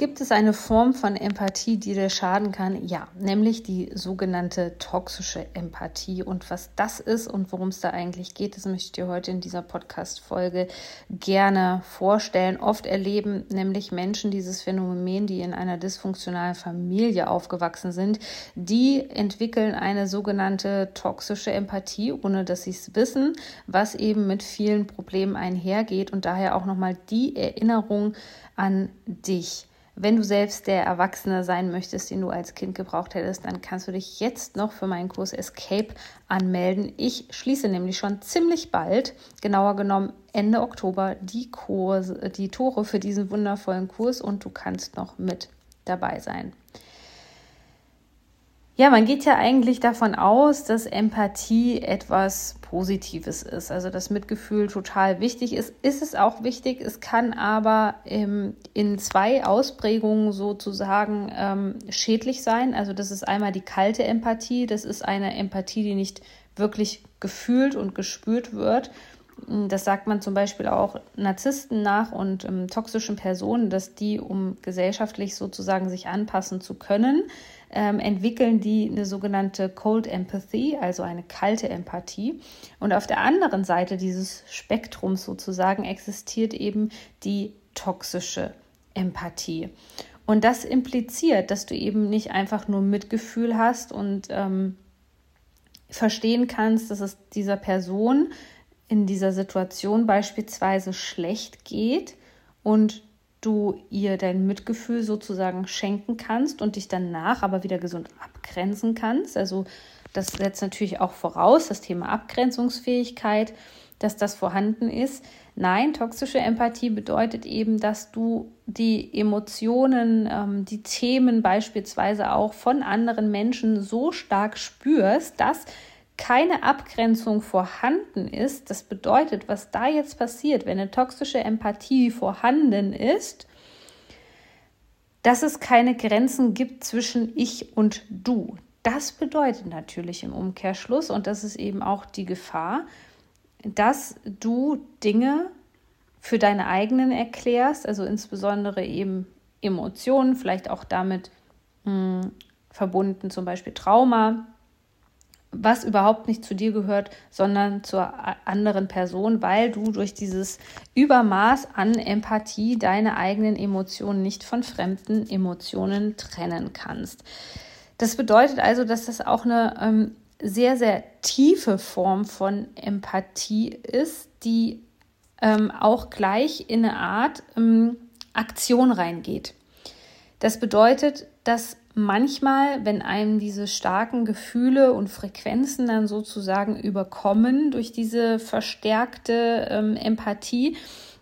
Gibt es eine Form von Empathie, die dir schaden kann? Ja, nämlich die sogenannte toxische Empathie. Und was das ist und worum es da eigentlich geht, das möchte ich dir heute in dieser Podcast-Folge gerne vorstellen. Oft erleben nämlich Menschen dieses Phänomen, die in einer dysfunktionalen Familie aufgewachsen sind, die entwickeln eine sogenannte toxische Empathie, ohne dass sie es wissen, was eben mit vielen Problemen einhergeht und daher auch nochmal die Erinnerung an dich. Wenn du selbst der Erwachsene sein möchtest, den du als Kind gebraucht hättest, dann kannst du dich jetzt noch für meinen Kurs Escape anmelden. Ich schließe nämlich schon ziemlich bald, genauer genommen Ende Oktober, die, Kurse, die Tore für diesen wundervollen Kurs und du kannst noch mit dabei sein. Ja, man geht ja eigentlich davon aus, dass Empathie etwas Positives ist, also dass Mitgefühl total wichtig ist. Ist es auch wichtig, es kann aber ähm, in zwei Ausprägungen sozusagen ähm, schädlich sein. Also das ist einmal die kalte Empathie, das ist eine Empathie, die nicht wirklich gefühlt und gespürt wird. Das sagt man zum Beispiel auch Narzissten nach und ähm, toxischen Personen, dass die, um gesellschaftlich sozusagen sich anpassen zu können, ähm, entwickeln die eine sogenannte Cold Empathy, also eine kalte Empathie. Und auf der anderen Seite dieses Spektrums sozusagen existiert eben die toxische Empathie. Und das impliziert, dass du eben nicht einfach nur Mitgefühl hast und ähm, verstehen kannst, dass es dieser Person in dieser Situation beispielsweise schlecht geht und du ihr dein Mitgefühl sozusagen schenken kannst und dich danach aber wieder gesund abgrenzen kannst. Also das setzt natürlich auch voraus, das Thema Abgrenzungsfähigkeit, dass das vorhanden ist. Nein, toxische Empathie bedeutet eben, dass du die Emotionen, ähm, die Themen beispielsweise auch von anderen Menschen so stark spürst, dass keine Abgrenzung vorhanden ist, das bedeutet, was da jetzt passiert, wenn eine toxische Empathie vorhanden ist, dass es keine Grenzen gibt zwischen ich und du. Das bedeutet natürlich im Umkehrschluss, und das ist eben auch die Gefahr, dass du Dinge für deine eigenen erklärst, also insbesondere eben Emotionen, vielleicht auch damit mh, hm, verbunden, zum Beispiel Trauma, was überhaupt nicht zu dir gehört, sondern zur anderen Person, weil du durch dieses Übermaß an Empathie deine eigenen Emotionen nicht von fremden Emotionen trennen kannst. Das bedeutet also, dass das auch eine ähm, sehr, sehr tiefe Form von Empathie ist, die ähm, auch gleich in eine Art ähm, Aktion reingeht. Das bedeutet, dass manchmal, wenn einem diese starken Gefühle und Frequenzen dann sozusagen überkommen durch diese verstärkte ähm, Empathie,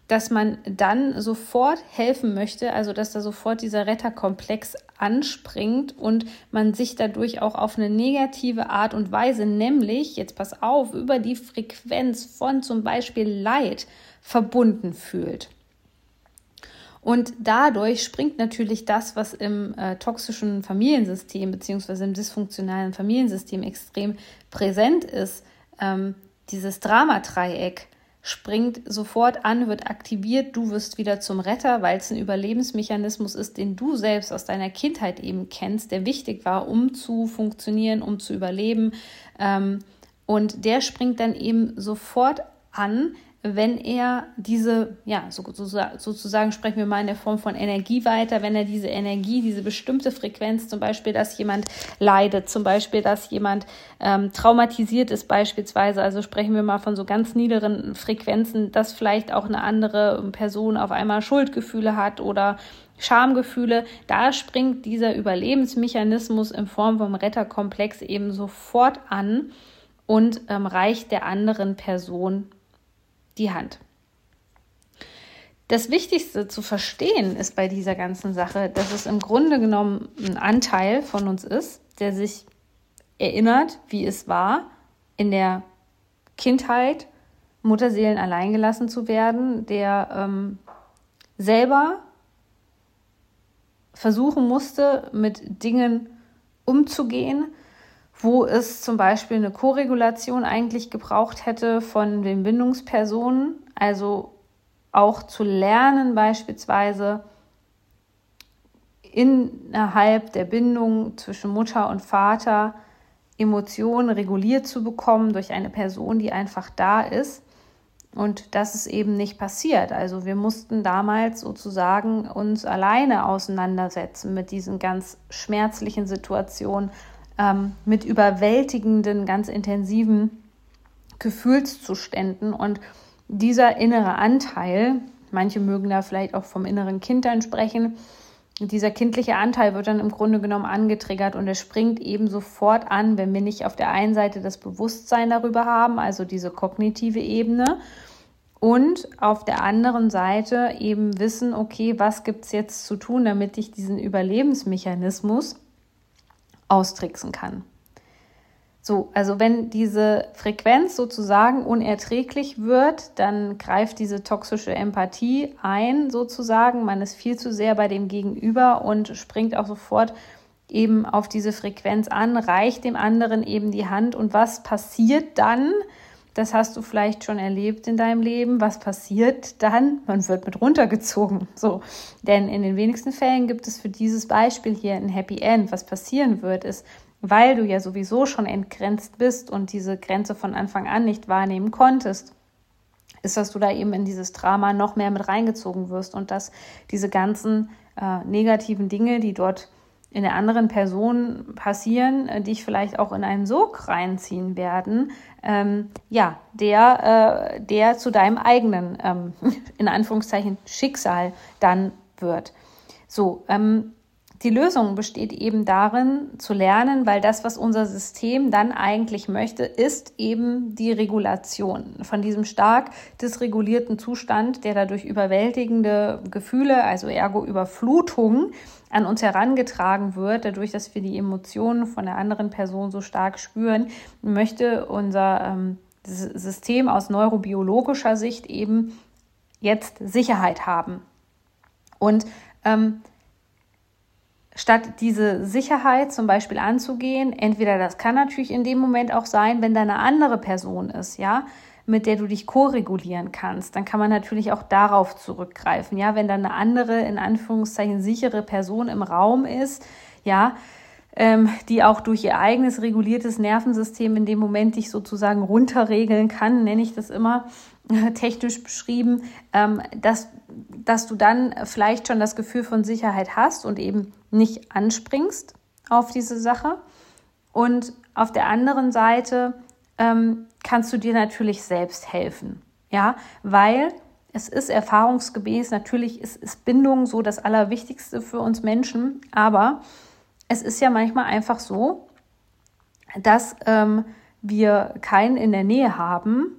dass man dann sofort helfen möchte, also dass da sofort dieser Retterkomplex anspringt und man sich dadurch auch auf eine negative Art und Weise, nämlich, jetzt pass auf, über die Frequenz von zum Beispiel Leid verbunden fühlt. Und dadurch springt natürlich das, was im äh, toxischen Familiensystem beziehungsweise im dysfunktionalen Familiensystem extrem präsent ist, ähm, dieses Dramadreieck springt sofort an, wird aktiviert, du wirst wieder zum Retter, weil es ein Überlebensmechanismus ist, den du selbst aus deiner Kindheit eben kennst, der wichtig war, um zu funktionieren, um zu überleben. Ähm, und der springt dann eben sofort an, wenn er diese, ja, sozusagen sprechen wir mal in der Form von Energie weiter, wenn er diese Energie, diese bestimmte Frequenz, zum Beispiel, dass jemand leidet, zum Beispiel, dass jemand ähm, traumatisiert ist beispielsweise, also sprechen wir mal von so ganz niederen Frequenzen, dass vielleicht auch eine andere Person auf einmal Schuldgefühle hat oder Schamgefühle, da springt dieser Überlebensmechanismus in Form vom Retterkomplex eben sofort an und ähm, reicht der anderen Person die Hand. Das Wichtigste zu verstehen ist bei dieser ganzen Sache, dass es im Grunde genommen ein Anteil von uns ist, der sich erinnert, wie es war, in der Kindheit Mutterseelen alleingelassen zu werden, der ähm, selber versuchen musste, mit Dingen umzugehen, wo es zum Beispiel eine Koregulation eigentlich gebraucht hätte von den Bindungspersonen, also auch zu lernen beispielsweise innerhalb der Bindung zwischen Mutter und Vater Emotionen reguliert zu bekommen durch eine Person, die einfach da ist. Und das ist eben nicht passiert. Also wir mussten damals sozusagen uns alleine auseinandersetzen mit diesen ganz schmerzlichen Situationen, ähm, mit überwältigenden, ganz intensiven Gefühlszuständen. Und dieser innere Anteil, manche mögen da vielleicht auch vom inneren Kind dann sprechen, dieser kindliche Anteil wird dann im Grunde genommen angetriggert und er springt eben sofort an, wenn wir nicht auf der einen Seite das Bewusstsein darüber haben, also diese kognitive Ebene, und auf der anderen Seite eben wissen, okay, was gibt es jetzt zu tun, damit ich diesen Überlebensmechanismus austricksen kann. So, also wenn diese Frequenz sozusagen unerträglich wird, dann greift diese toxische Empathie ein, sozusagen. Man ist viel zu sehr bei dem Gegenüber und springt auch sofort eben auf diese Frequenz an, reicht dem anderen eben die Hand. Und was passiert dann? Das hast du vielleicht schon erlebt in deinem Leben. Was passiert dann? Man wird mit runtergezogen. So, denn in den wenigsten Fällen gibt es für dieses Beispiel hier ein Happy End. Was passieren wird, ist, weil du ja sowieso schon entgrenzt bist und diese Grenze von Anfang an nicht wahrnehmen konntest, ist, dass du da eben in dieses Drama noch mehr mit reingezogen wirst und dass diese ganzen äh, negativen Dinge, die dort in der anderen Person passieren, äh, dich vielleicht auch in einen Sog reinziehen werden, ähm, ja, der, äh, der zu deinem eigenen, ähm, in Anführungszeichen, Schicksal dann wird. So, ähm, die Lösung besteht eben darin, zu lernen, weil das, was unser System dann eigentlich möchte, ist eben die Regulation von diesem stark dysregulierten Zustand, der dadurch überwältigende Gefühle, also ergo Überflutung, an uns herangetragen wird, dadurch, dass wir die Emotionen von der anderen Person so stark spüren, möchte unser ähm, System aus neurobiologischer Sicht eben jetzt Sicherheit haben. Und ähm, statt diese Sicherheit zum Beispiel anzugehen, entweder das kann natürlich in dem Moment auch sein, wenn da eine andere Person ist, ja, mit der du dich koregulieren kannst, dann kann man natürlich auch darauf zurückgreifen, ja, wenn da eine andere, in Anführungszeichen sichere Person im Raum ist, ja, ähm, die auch durch ihr eigenes reguliertes Nervensystem in dem Moment dich sozusagen runterregeln kann, nenne ich das immer technisch beschrieben, ähm, dass, dass du dann vielleicht schon das Gefühl von Sicherheit hast und eben nicht anspringst auf diese Sache. Und auf der anderen Seite ähm, kannst du dir natürlich selbst helfen. Ja, weil es ist erfahrungsgemäß, natürlich ist, ist Bindung so das Allerwichtigste für uns Menschen, aber es ist ja manchmal einfach so, dass ähm, wir keinen in der Nähe haben,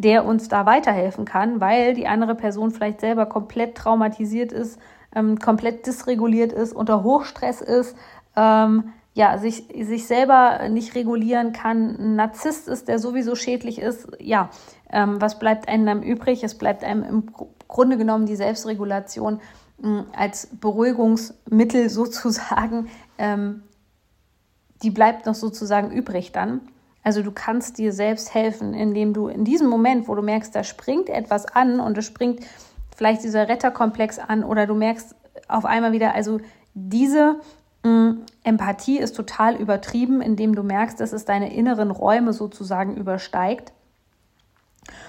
der uns da weiterhelfen kann, weil die andere Person vielleicht selber komplett traumatisiert ist, ähm, komplett dysreguliert ist, unter Hochstress ist, ähm, ja, sich, sich selber nicht regulieren kann, ein Narzisst ist, der sowieso schädlich ist, ja, ähm, was bleibt einem dann übrig? Es bleibt einem im Grunde genommen die Selbstregulation äh, als Beruhigungsmittel sozusagen, ähm, die bleibt noch sozusagen übrig dann. Also du kannst dir selbst helfen, indem du in diesem Moment, wo du merkst, da springt etwas an und es springt vielleicht dieser Retterkomplex an oder du merkst auf einmal wieder, also diese mh, mm, Empathie ist total übertrieben, indem du merkst, dass es deine inneren Räume sozusagen übersteigt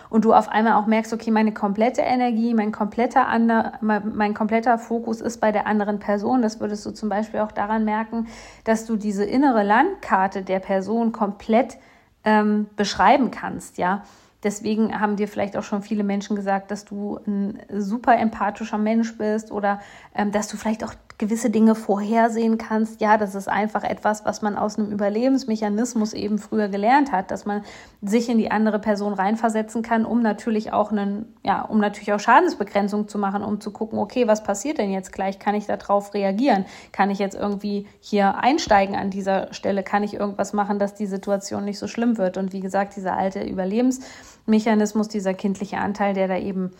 und du auf einmal auch merkst, okay, meine komplette Energie, mein kompletter, ander, mein kompletter Fokus ist bei der anderen Person. Das würdest du zum Beispiel auch daran merken, dass du diese innere Landkarte der Person komplett ähm, beschreiben kannst, ja. Deswegen haben dir vielleicht auch schon viele Menschen gesagt, dass du ein super empathischer Mensch bist oder ähm, dass du vielleicht auch gewisse Dinge vorhersehen kannst. Ja, das ist einfach etwas, was man aus einem Überlebensmechanismus eben früher gelernt hat, dass man sich in die andere Person reinversetzen kann, um natürlich auch einen, ja, um natürlich auch Schadensbegrenzung zu machen, um zu gucken, okay, was passiert denn jetzt gleich? Kann ich darauf reagieren? Kann ich jetzt irgendwie hier einsteigen an dieser Stelle? Kann ich irgendwas machen, dass die Situation nicht so schlimm wird? Und wie gesagt, dieser alte Überlebensmechanismus, dieser kindliche Anteil, der da eben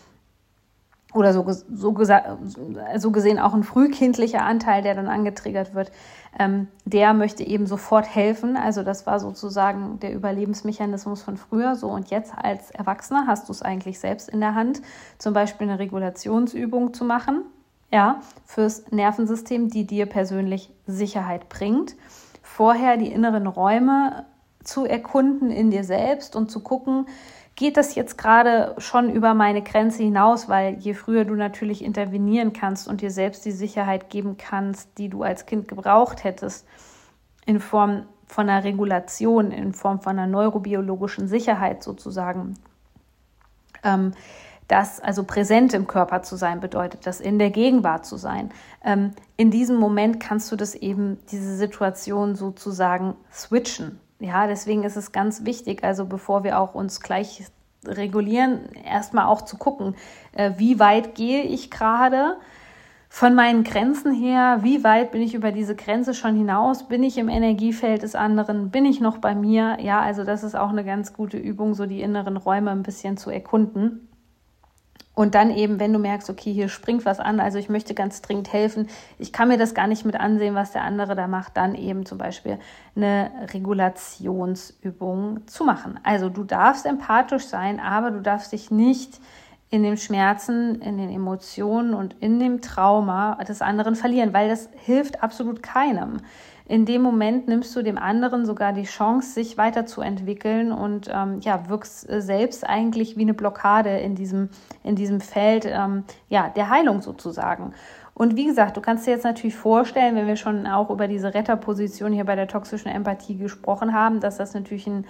oder so, so, so gesehen auch ein frühkindlicher Anteil, der dann angetriggert wird, ähm, der möchte eben sofort helfen. Also das war sozusagen der Überlebensmechanismus von früher. So und jetzt als Erwachsener hast du es eigentlich selbst in der Hand, zum Beispiel eine Regulationsübung zu machen, ja, fürs Nervensystem, die dir persönlich Sicherheit bringt. Vorher die inneren Räume zu erkunden in dir selbst und zu gucken, geht das jetzt gerade schon über meine Grenze hinaus, weil je früher du natürlich intervenieren kannst und dir selbst die Sicherheit geben kannst, die du als Kind gebraucht hättest, in Form von einer Regulation, in Form von einer neurobiologischen Sicherheit sozusagen, ähm, das also präsent im Körper zu sein bedeutet, das in der Gegenwart zu sein. Ähm, in diesem Moment kannst du das eben, diese Situation sozusagen switchen. Ja, deswegen ist es ganz wichtig, also bevor wir auch uns gleich regulieren, erstmal auch zu gucken, äh, wie weit gehe ich gerade von meinen Grenzen her, wie weit bin ich über diese Grenze schon hinaus, bin ich im Energiefeld des anderen, bin ich noch bei mir? Ja, also das ist auch eine ganz gute Übung, so die inneren Räume ein bisschen zu erkunden. Und dann eben, wenn du merkst, okay, hier springt was an, also ich möchte ganz dringend helfen, ich kann mir das gar nicht mit ansehen, was der andere da macht, dann eben zum Beispiel eine Regulationsübung zu machen. Also du darfst empathisch sein, aber du darfst dich nicht in dem Schmerzen, in den Emotionen und in dem Trauma des anderen verlieren, weil das hilft absolut keinem in dem Moment nimmst du dem anderen sogar die Chance, sich weiterzuentwickeln und ähm, ja, wirkst äh, selbst eigentlich wie eine Blockade in diesem, in diesem Feld ähm, ja, der Heilung sozusagen. Und wie gesagt, du kannst dir jetzt natürlich vorstellen, wenn wir schon auch über diese Retterposition hier bei der toxischen Empathie gesprochen haben, dass das natürlich ein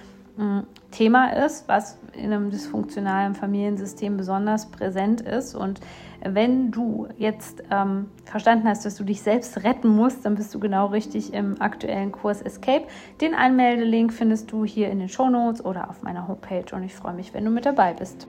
Thema ist, was in einem dysfunktionalen Familiensystem besonders präsent ist. Und wenn du jetzt ähm, verstanden hast, dass du dich selbst retten musst, dann bist du genau richtig im aktuellen Kurs Escape. Den Anmeldelink findest du hier in den Show Notes oder auf meiner Homepage und ich freue mich, wenn du mit dabei bist.